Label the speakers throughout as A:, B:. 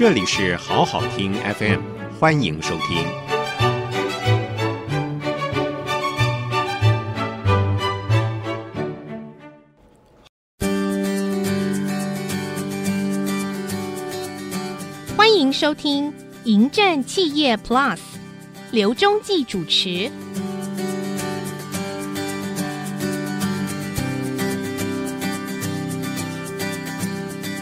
A: 这里是好好听 FM，欢迎收听。
B: 欢迎收听《迎战企业 Plus》，刘忠记主持。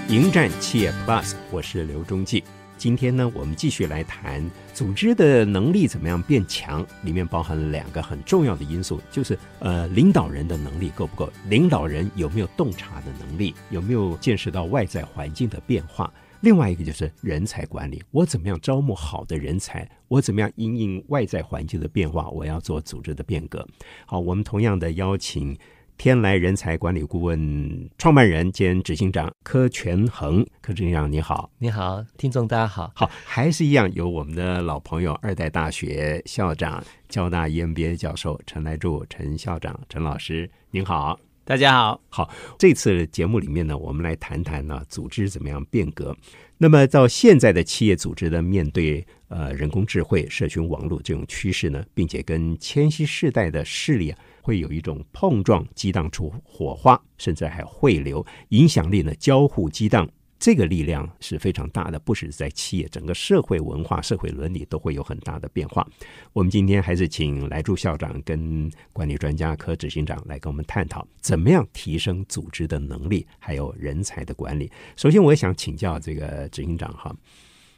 A: 迎战企业 Plus，我是刘忠记。今天呢，我们继续来谈组织的能力怎么样变强，里面包含了两个很重要的因素，就是呃，领导人的能力够不够，领导人有没有洞察的能力，有没有见识到外在环境的变化。另外一个就是人才管理，我怎么样招募好的人才，我怎么样因应外在环境的变化，我要做组织的变革。好，我们同样的邀请。天来人才管理顾问创办人兼执行长柯全恒，柯执行长你好，
C: 你好，听众大家好，
A: 好，还是一样有我们的老朋友二代大学校长、交大 EMBA 教授陈来柱陈校长陈老师，您好，
D: 大家好，
A: 好，这次节目里面呢，我们来谈谈呢，组织怎么样变革。那么到现在的企业组织呢，面对呃人工智慧、社群网络这种趋势呢，并且跟千禧世代的势力啊。会有一种碰撞，激荡出火花，甚至还汇流，影响力呢交互激荡，这个力量是非常大的，不只是在企业，整个社会文化、社会伦理都会有很大的变化。我们今天还是请来助校长跟管理专家科执行长来跟我们探讨，怎么样提升组织的能力，还有人才的管理。首先，我也想请教这个执行长哈，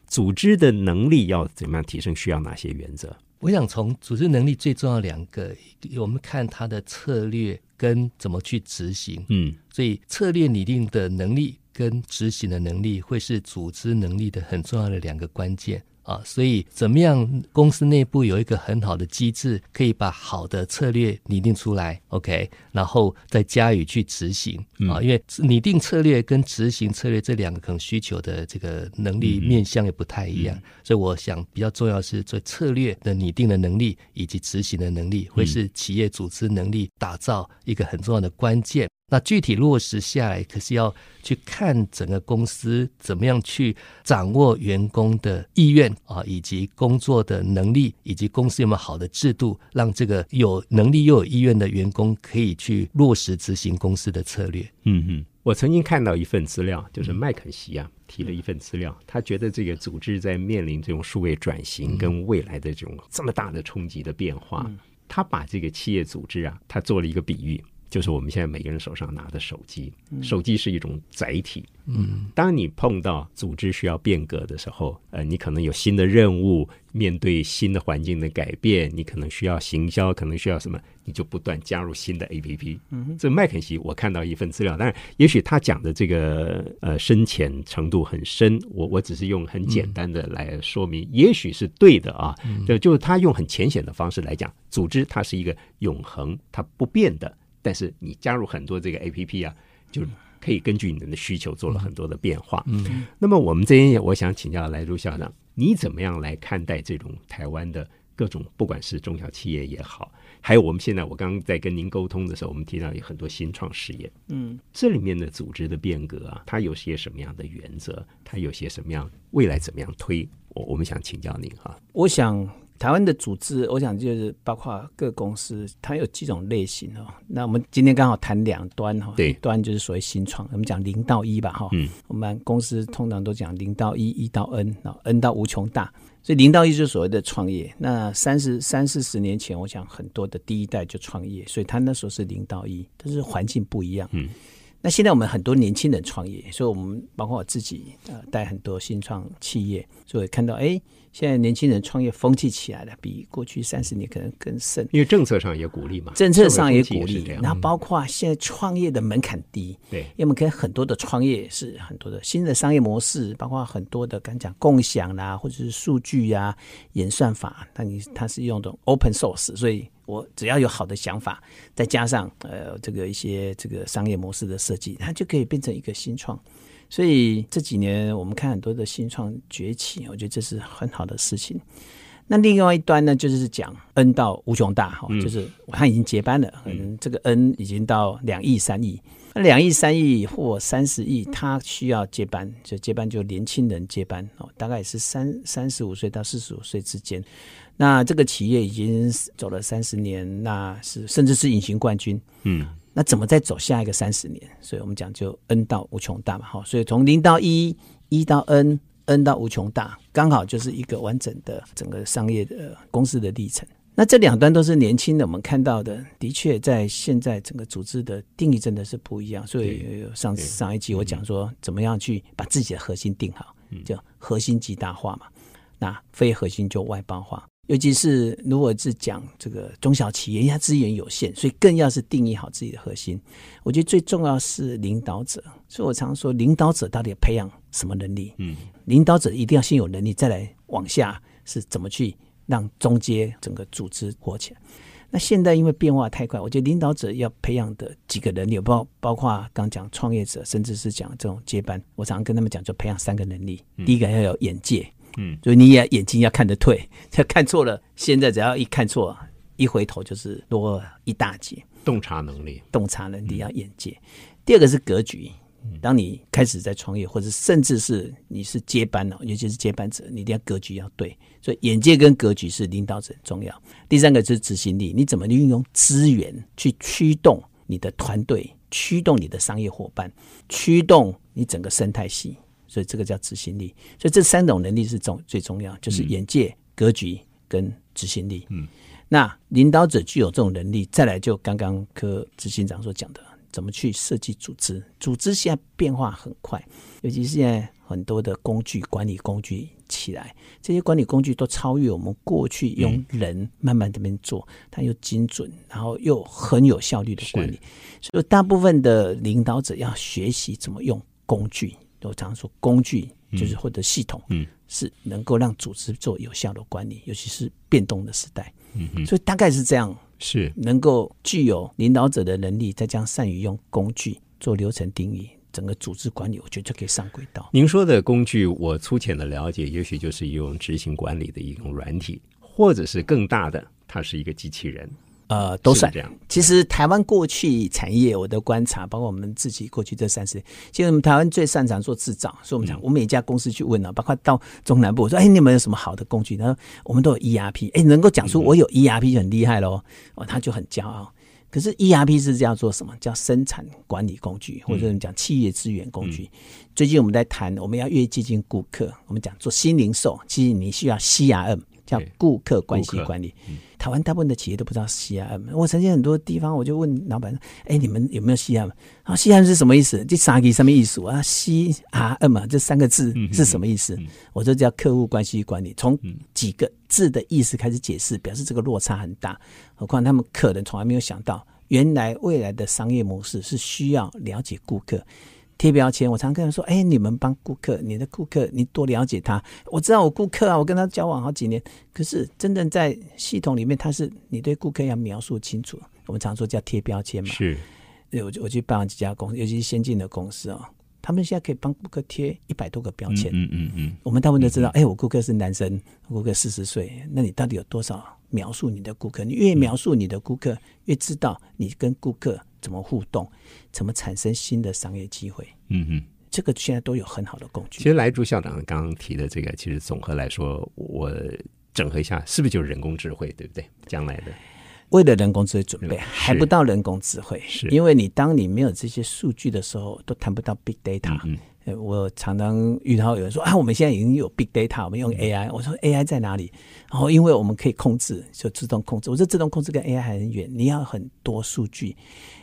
A: 组织的能力要怎么样提升？需要哪些原则？
C: 我想从组织能力最重要两个，我们看它的策略跟怎么去执行。
A: 嗯，
C: 所以策略拟定的能力跟执行的能力，会是组织能力的很重要的两个关键。啊，所以怎么样？公司内部有一个很好的机制，可以把好的策略拟定出来，OK，然后再加以去执行啊。因为拟定策略跟执行策略这两个可能需求的这个能力面向也不太一样，所以我想比较重要是做策略的拟定的能力以及执行的能力，会是企业组织能力打造一个很重要的关键。那具体落实下来，可是要去看整个公司怎么样去掌握员工的意愿啊，以及工作的能力，以及公司有没有好的制度，让这个有能力又有意愿的员工可以去落实执行公司的策略。
A: 嗯嗯，我曾经看到一份资料，就是麦肯锡啊提了一份资料，他觉得这个组织在面临这种数位转型跟未来的这种这么大的冲击的变化，他把这个企业组织啊，他做了一个比喻。就是我们现在每个人手上拿的手机，手机是一种载体。
C: 嗯，
A: 当你碰到组织需要变革的时候，呃，你可能有新的任务，面对新的环境的改变，你可能需要行销，可能需要什么，你就不断加入新的 APP。
D: 嗯，
A: 这麦肯锡我看到一份资料，但是也许他讲的这个呃深浅程度很深，我我只是用很简单的来说明，也许是对的啊。就就是他用很浅显的方式来讲，组织它是一个永恒、它不变的。但是你加入很多这个 A P P 啊，就可以根据你的需求做了很多的变化。
C: 嗯，
A: 那么我们这边我想请教来卢校长，你怎么样来看待这种台湾的各种，不管是中小企业也好，还有我们现在我刚刚在跟您沟通的时候，我们提到有很多新创事业，
D: 嗯，
A: 这里面的组织的变革啊，它有些什么样的原则？它有些什么样未来怎么样推？我我们想请教您哈。
D: 我想。台湾的组织，我想就是包括各公司，它有几种类型哦。那我们今天刚好谈两端哈，
A: 对，
D: 一端就是所谓新创，我们讲零到一吧哈。
A: 嗯，
D: 我们公司通常都讲零到一，一到 N，然后 N 到无穷大，所以零到一就是所谓的创业。那三十三四十年前，我想很多的第一代就创业，所以他那时候是零到一，但是环境不一样。
A: 嗯，
D: 那现在我们很多年轻人创业，所以我们包括我自己呃带很多新创企业，所以看到哎。现在年轻人创业风气起来了，比过去三十年可能更盛。
A: 因为政策上也鼓励嘛，
D: 政策上也鼓励。然后包括现在创业的门槛低，
A: 对，
D: 因为我们可以很多的创业是很多的新的商业模式，包括很多的刚讲共享啦，或者是数据呀、演算法，那你它是用的 open source，所以我只要有好的想法，再加上呃这个一些这个商业模式的设计，它就可以变成一个新创。所以这几年我们看很多的新创崛起，我觉得这是很好的事情。那另外一端呢，就是讲 N 到无穷大哈，就是我看已经接班了，可能这个 N 已经到两亿、三亿。那两亿、三亿或三十亿，他需要接班，就接班就年轻人接班哦，大概也是三三十五岁到四十五岁之间。那这个企业已经走了三十年，那是甚至是隐形冠军。
A: 嗯，
D: 那怎么再走下一个三十年？所以我们讲就 n 到无穷大嘛，哈。所以从零到一，一到 n，n 到无穷大，刚好就是一个完整的整个商业的公司的历程。那这两端都是年轻的，我们看到的，的确在现在整个组织的定义真的是不一样。所以上上一集我讲说，怎么样去把自己的核心定好，叫核心极大化嘛。那非核心就外包化。尤其是如果是讲这个中小企业，因为它资源有限，所以更要是定义好自己的核心。我觉得最重要是领导者，所以我常说，领导者到底培养什么能力？
A: 嗯，
D: 领导者一定要先有能力，再来往下是怎么去让中阶整个组织活起来。那现在因为变化太快，我觉得领导者要培养的几个能力，包包括刚讲创业者，甚至是讲这种接班，我常常跟他们讲，就培养三个能力。第一个要有眼界。
A: 嗯，
D: 所以你也眼睛要看得退，要 看错了。现在只要一看错，一回头就是多一大截。
A: 洞察能力，
D: 洞察能力要眼界。第二个是格局。当你开始在创业，或者甚至是你是接班了，尤其是接班者，你一定要格局要对。所以眼界跟格局是领导者很重要。第三个就是执行力，你怎么运用资源去驱动你的团队，驱动你的商业伙伴，驱动你整个生态系。所以这个叫执行力，所以这三种能力是重最重要，就是眼界、格局跟执行力。
A: 嗯，
D: 那领导者具有这种能力，再来就刚刚科执行长所讲的，怎么去设计组织？组织现在变化很快，尤其是现在很多的工具管理工具起来，这些管理工具都超越我们过去用人慢慢这边做，它又精准，然后又很有效率的管理。所以大部分的领导者要学习怎么用工具。我常说，工具就是或者系统，
A: 嗯，
D: 是能够让组织做有效的管理，尤其是变动的时代。
A: 嗯嗯，
D: 所以大概是这样，
A: 是
D: 能够具有领导者的能力，再将善于用工具做流程定义，整个组织管理，我觉得就可以上轨道。
A: 您说的工具，我粗浅的了解，也许就是用执行管理的一种软体，或者是更大的，它是一个机器人。
D: 呃，都算
A: 这样。
D: 其实台湾过去产业，我的观察，包括我们自己过去这三十年，其实我们台湾最擅长做制造，所以我们讲，我每一家公司去问了，包括到中南部，我说，哎，你们有什么好的工具？他说，我们都有 ERP，哎，能够讲出我有 ERP 就很厉害喽，哦，他就很骄傲。可是 ERP 是叫做什么？叫生产管理工具，或者我们讲企业资源工具。最近我们在谈，我们要越接近顾客，我们讲做新零售，其实你需要 CRM。叫顾客关系管理，台湾大部分的企业都不知道 CRM。我曾经很多地方，我就问老板：“哎，你们有没有 CRM？” 啊，CRM 是什么意思？这三个什么意思啊？CRM 啊，这三个字是什么意思？我说叫客户关系管理。从几个字的意思开始解释，表示这个落差很大。何况他们可能从来没有想到，原来未来的商业模式是需要了解顾客。贴标签，我常跟人说：“哎，你们帮顾客，你的顾客，你多了解他。我知道我顾客啊，我跟他交往好几年。可是真正在系统里面，他是你对顾客要描述清楚。我们常说叫贴标签嘛。
A: 是，
D: 我我去拜访几家公司，尤其是先进的公司哦，他们现在可以帮顾客贴一百多个标签。
A: 嗯嗯嗯。
D: 我们大部分都知道，哎，我顾客是男生，顾客四十岁，那你到底有多少描述你的顾客？你越描述你的顾客，越知道你跟顾客。怎么互动？怎么产生新的商业机会？
A: 嗯哼，
D: 这个现在都有很好的工具。
A: 其实来朱校长刚刚提的这个，其实总和来说，我整合一下，是不是就是人工智慧？对不对？将来的
D: 为了人工智慧准备，还不到人工智慧，
A: 是
D: 因为你当你没有这些数据的时候，都谈不到 big data。
A: 嗯，
D: 我常常遇到有人说啊，我们现在已经有 big data，我们用 AI。我说 AI 在哪里？然后因为我们可以控制，就自动控制。我说自动控制跟 AI 还很远，你要很多数据。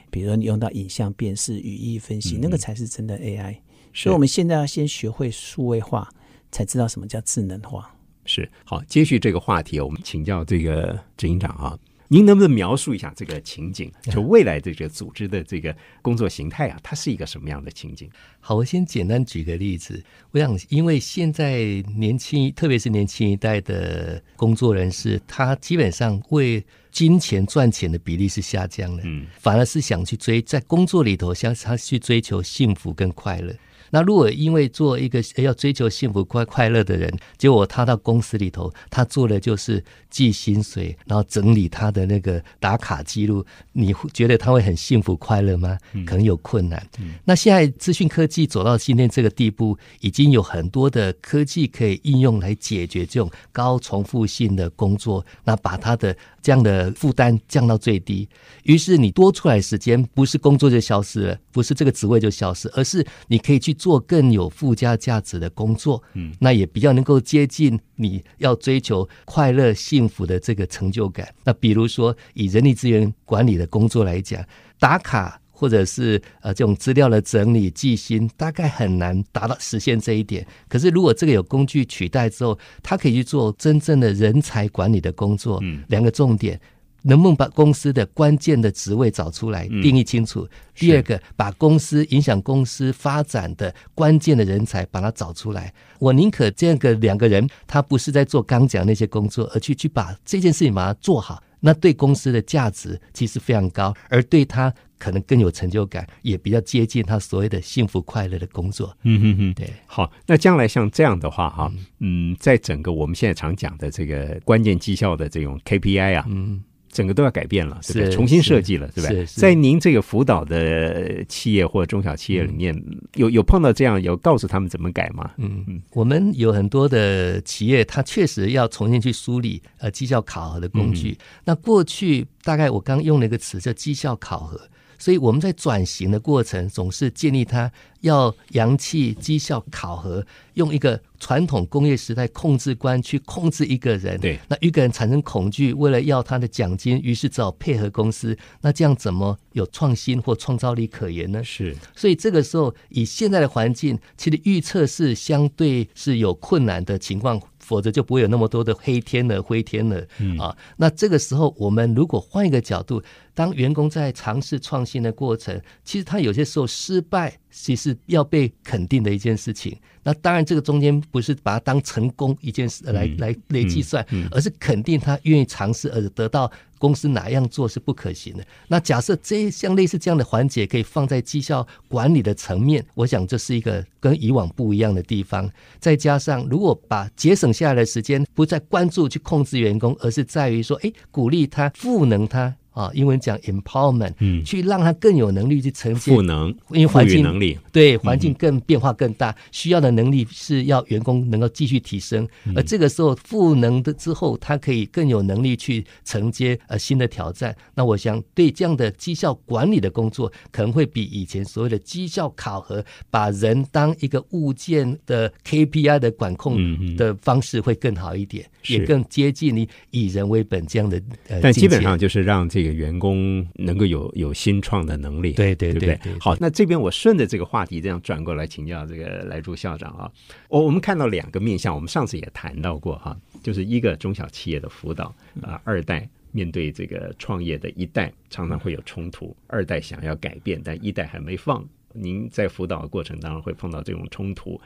D: 比如说，你用到影像辨识、语义分析，那个才是真的 AI。所以，我们现在要先学会数位化，才知道什么叫智能化。
A: 是好，接续这个话题，我们请教这个执行长啊，您能不能描述一下这个情景？就未来这个组织的这个工作形态啊，它是一个什么样的情景？
C: 好，我先简单举个例子。我想，因为现在年轻，特别是年轻一代的工作人士，他基本上为金钱赚钱的比例是下降的，
A: 嗯，
C: 反而是想去追在工作里头，像他去追求幸福跟快乐。那如果因为做一个要追求幸福快快乐的人，结果他到公司里头，他做的就是记薪水，然后整理他的那个打卡记录，你会觉得他会很幸福快乐吗？可能有困难。那现在资讯科技走到今天这个地步，已经有很多的科技可以应用来解决这种高重复性的工作，那把他的这样的负担降到最低。于是你多出来时间，不是工作就消失了，不是这个职位就消失，而是你可以去做更有附加价值的工作。嗯，那也比较能够接近你要追求快乐幸福的这个成就感。那比如说以人力资源管理的工作来讲，打卡。或者是呃这种资料的整理记心，大概很难达到实现这一点。可是如果这个有工具取代之后，他可以去做真正的人才管理的工作。嗯，两个重点，能不能把公司的关键的职位找出来，定义清楚？第二个，把公司影响公司发展的关键的人才把它找出来。我宁可这样个两个人，他不是在做刚讲那些工作，而去去把这件事情把它做好。那对公司的价值其实非常高，而对他可能更有成就感，也比较接近他所谓的幸福快乐的工作。
A: 嗯哼哼，
C: 对。
A: 好，那将来像这样的话，哈，嗯，在整个我们现在常讲的这个关键绩效的这种 KPI 啊，嗯。整个都要改变了，对不对？重新设计了，对不对？在您这个辅导的企业或中小企业里面，有有碰到这样，有告诉他们怎么改吗？
C: 嗯嗯，我们有很多的企业，它确实要重新去梳理呃绩效考核的工具。那过去大概我刚用了一个词叫绩效考核。所以我们在转型的过程，总是建立他要扬气绩效考核，用一个传统工业时代控制观去控制一个人。
A: 对，
C: 那一个人产生恐惧，为了要他的奖金，于是只好配合公司。那这样怎么有创新或创造力可言呢？
A: 是。
C: 所以这个时候，以现在的环境，其实预测是相对是有困难的情况。否则就不会有那么多的黑天鹅、灰天鹅嗯啊。那这个时候，我们如果换一个角度，当员工在尝试创新的过程，其实他有些时候失败。其实要被肯定的一件事情，那当然这个中间不是把它当成功一件事来来来计算，而是肯定他愿意尝试而得到公司哪样做是不可行的。那假设这像类似这样的环节可以放在绩效管理的层面，我想这是一个跟以往不一样的地方。再加上如果把节省下来的时间不再关注去控制员工，而是在于说，哎，鼓励他赋能他。啊，英文讲 empowerment，嗯，去让他更有能力去承接
A: 赋能，
C: 因为环境
A: 能力
C: 对环境更变化更大，需要的能力是要员工能够继续提升，而这个时候赋能的之后，他可以更有能力去承接呃新的挑战。那我想对这样的绩效管理的工作，可能会比以前所谓的绩效考核，把人当一个物件的 KPI 的管控的方式会更好一点，也更接近你以人为本这样的。
A: 但基本上就是让这个。员工能够有有新创的能力，
C: 对对
A: 对对。好，那这边我顺着这个话题这样转过来请教这个来朱校长啊。我我们看到两个面向，我们上次也谈到过哈，就是一个中小企业的辅导啊，二代面对这个创业的一代常常会有冲突，二代想要改变，但一代还没放。您在辅导的过程当中会碰到这种冲突。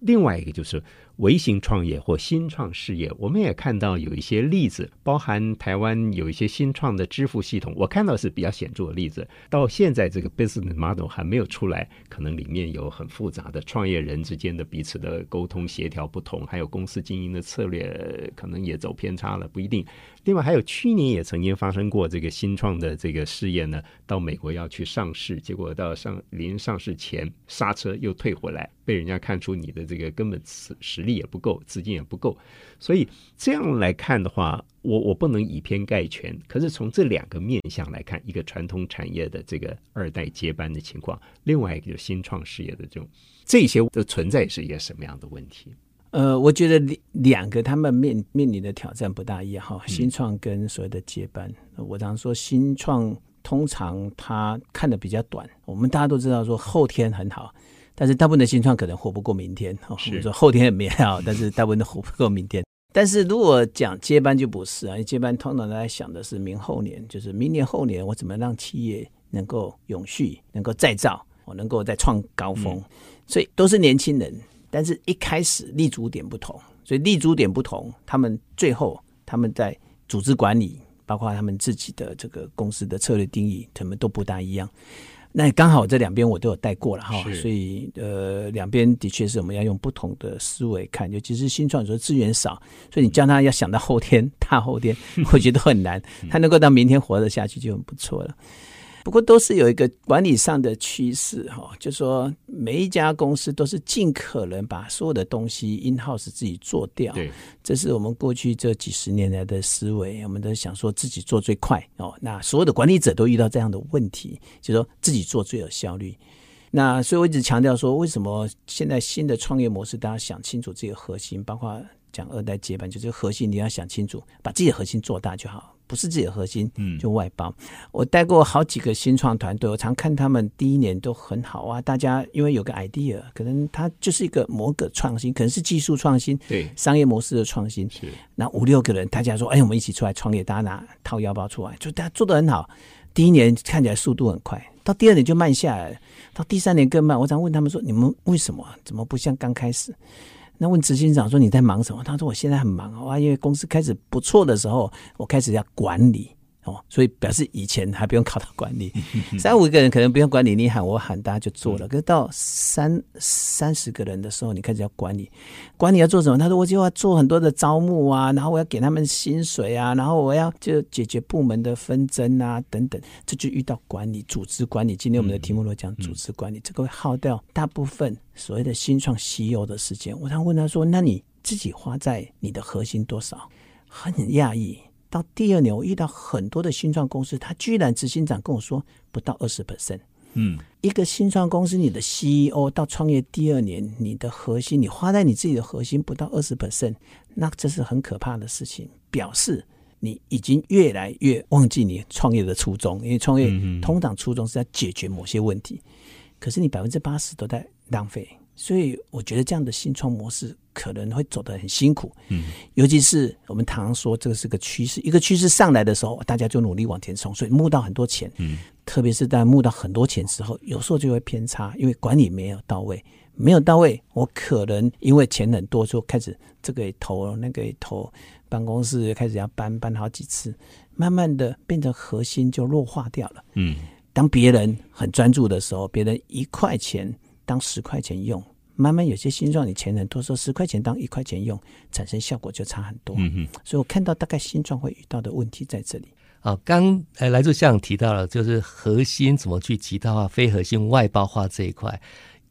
A: 另外一个就是微型创业或新创事业，我们也看到有一些例子，包含台湾有一些新创的支付系统，我看到是比较显著的例子。到现在这个 business model 还没有出来，可能里面有很复杂的创业人之间的彼此的沟通协调不同，还有公司经营的策略可能也走偏差了，不一定。另外还有去年也曾经发生过这个新创的这个事业呢，到美国要去上市，结果到上临上市前刹车又退回来，被人家看出你的这个根本实实力也不够，资金也不够，所以这样来看的话，我我不能以偏概全。可是从这两个面向来看，一个传统产业的这个二代接班的情况，另外一个就是新创事业的这种这些的存在是一个什么样的问题？
D: 呃，我觉得两两个他们面面临的挑战不大一样哈。新创跟所谓的接班，我常说新创通常他看的比较短。我们大家都知道说后天很好，但是大部分的新创可能活不过明天。我们说后天很美好，但是大部分都活不过明天。但是如果讲接班就不是啊，接班通常大家想的是明后年，就是明年后年我怎么让企业能够永续，能够再造，我能够再创高峰，所以都是年轻人。但是一开始立足点不同，所以立足点不同，他们最后他们在组织管理，包括他们自己的这个公司的策略定义，他们都不大一样。那刚好这两边我都有带过了哈，所以呃，两边的确是我们要用不同的思维看，尤其是新创，说资源少，所以你叫他要想到后天、大后天，我觉得很难。他能够到明天活得下去就很不错了。不过都是有一个管理上的趋势哈，就说每一家公司都是尽可能把所有的东西 in house 自己做掉。
A: 对，
D: 这是我们过去这几十年来的思维，我们都想说自己做最快哦。那所有的管理者都遇到这样的问题，就说自己做最有效率。那所以我一直强调说，为什么现在新的创业模式，大家想清楚自己的核心，包括讲二代接班，就是核心你要想清楚，把自己的核心做大就好。不是自己的核心，
A: 嗯
D: 就外包。我带过好几个新创团队，我常看他们第一年都很好啊。大家因为有个 idea，可能它就是一个某个创新，可能是技术创新，
A: 对，
D: 商业模式的创新。
A: 是，
D: 那五六个人，大家说，哎，我们一起出来创业，大家拿掏腰包出来，就大家做的很好。第一年看起来速度很快，到第二年就慢下来了，到第三年更慢。我常问他们说，你们为什么怎么不像刚开始？那问执行长说你在忙什么？他说我现在很忙啊，因为公司开始不错的时候，我开始要管理哦，所以表示以前还不用考到管理，三五个人可能不用管理，你喊我喊大家就做了。可是到三三十个人的时候，你开始要管理，管理要做什么？他说我就要做很多的招募啊，然后我要给他们薪水啊，然后我要就解决部门的纷争啊等等，这就遇到管理、组织管理。今天我们的题目都讲组织管理，这个会耗掉大部分所谓的新创 CEO 的时间。我常问他说：“那你自己花在你的核心多少？”很讶异。到第二年，我遇到很多的新创公司，他居然执行长跟我说不到二十 percent。
A: 嗯，
D: 一个新创公司，你的 CEO 到创业第二年，你的核心，你花在你自己的核心不到二十 percent，那这是很可怕的事情，表示你已经越来越忘记你创业的初衷。因为创业通常初衷是要解决某些问题，可是你百分之八十都在浪费，所以我觉得这样的新创模式可能会走得很辛苦。
A: 嗯，
D: 尤其是我们常常说这个是个趋势，一个趋势上来的时候，大家就努力往前冲，所以募到很多钱。
A: 嗯，
D: 特别是在募到很多钱之后，有时候就会偏差，因为管理没有到位，没有到位，我可能因为钱很多，就开始这个也投，那个也投，办公室也开始要搬，搬好几次，慢慢的变成核心就弱化掉了。
A: 嗯，
D: 当别人很专注的时候，别人一块钱当十块钱用，慢慢有些新创你钱很多说十块钱当一块钱用，产生效果就差很多。
A: 嗯嗯，
D: 所以我看到大概新创会遇到的问题在这里。
C: 啊，刚呃来自校长提到了，就是核心怎么去极大化、非核心外包化这一块。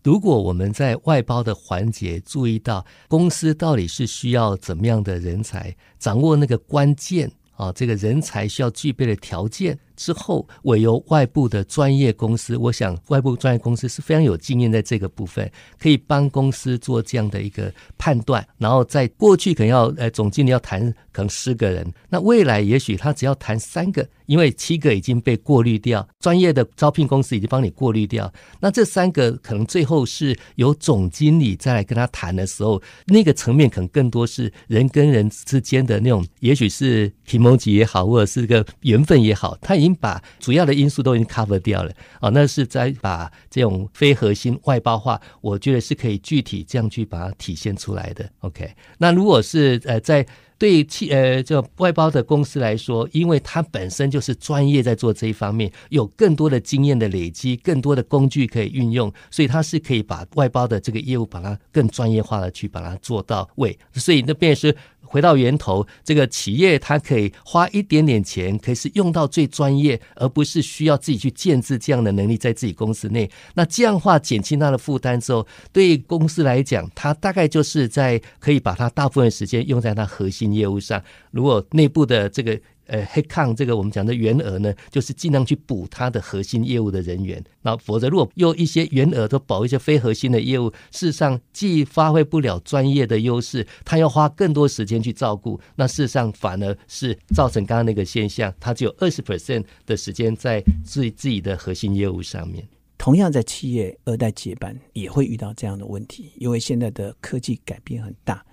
C: 如果我们在外包的环节注意到公司到底是需要怎么样的人才，掌握那个关键啊，这个人才需要具备的条件之后，委由外部的专业公司，我想外部专业公司是非常有经验在这个部分，可以帮公司做这样的一个判断。然后在过去可能要呃总经理要谈可能十个人，那未来也许他只要谈三个，因为七个已经被过滤掉，专业的招聘公司已经帮你过滤掉。那这三个可能最后是由总经理再来跟他谈的时候，那个层面可能更多是人跟人之间的那种，也许是 e m o 也好，或者是个缘分也好，他已经把主要的因素都已经 cover 掉了。哦，那是在把这种非核心外包化，我觉得是可以具体这样去把它体现出来的。OK，那如果是呃在对企呃这外包的公司来说，因为它本身就是专业在做这一方面，有更多的经验的累积，更多的工具可以运用，所以它是可以把外包的这个业务把它更专业化的去把它做到位。所以那便是回到源头，这个企业它可以花一点点钱，可以是用到最专业，而不是需要自己去建制这样的能力在自己公司内。那这样话减轻他的负担之后，对公司来讲，他大概就是在可以把他大部分时间用在他核心业务上。如果内部的这个呃黑抗这个我们讲的员额呢，就是尽量去补它的核心业务的人员。那否则如果用一些员额都保一些非核心的业务，事实上既发挥不了专业的优势，他要花更多时间去照顾，那事实上反而是造成刚刚那个现象，他只有二十 percent 的时间在自己自己的核心业务上面。
D: 同样在企业二代接班也会遇到这样的问题，因为现在的科技改变很大，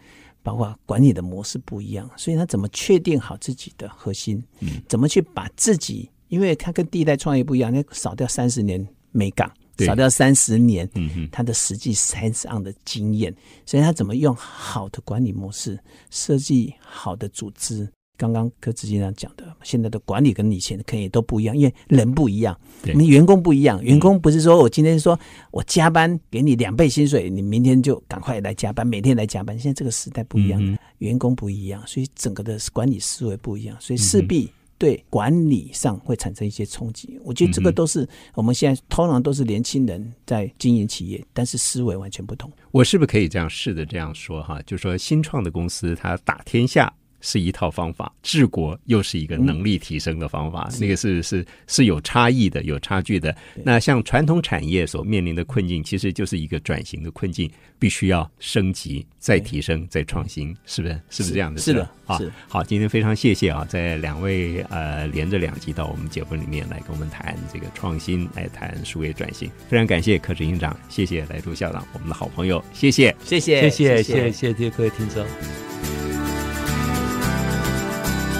D: 包括管理的模式不一样，所以他怎么确定好自己的核心？
A: 嗯，
D: 怎么去把自己，因为他跟第一代创业不一样，那少掉三十年美
A: 港，
D: 少掉三十年
A: 嗯哼，
D: 他的实际山上的经验，所以他怎么用好的管理模式，设计好的组织，刚刚柯执行长讲的，现在的管理跟以前可能也都不一样，因为人不一样，
A: 对
D: 你员工不一样，员工不是说我今天说我加班给你两倍薪水，你明天就赶快来加班，每天来加班。现在这个时代不一样，
A: 嗯
D: 员工不一样，所以整个的管理思维不一样，所以势必。对管理上会产生一些冲击，我觉得这个都是我们现在通常都是年轻人在经营企业，但是思维完全不同。
A: 我是不是可以这样试着这样说哈？就说新创的公司，它打天下是一套方法，治国又是一个能力提升的方法，那个是是是有差异的，有差距的。那像传统产业所面临的困境，其实就是一个转型的困境，必须要升级、再提升、再创新，是不是？是不是这样的？
D: 是的
A: 啊
D: 是。
A: 好，今天非常谢谢啊，在两位呃连着两集到我们节目里面来跟我们谈这个创新，来谈数位转型，非常感谢柯执行长，谢谢来朱校长，我们的好朋友，谢谢。
D: 谢谢，
C: 谢谢谢谢谢各位听众。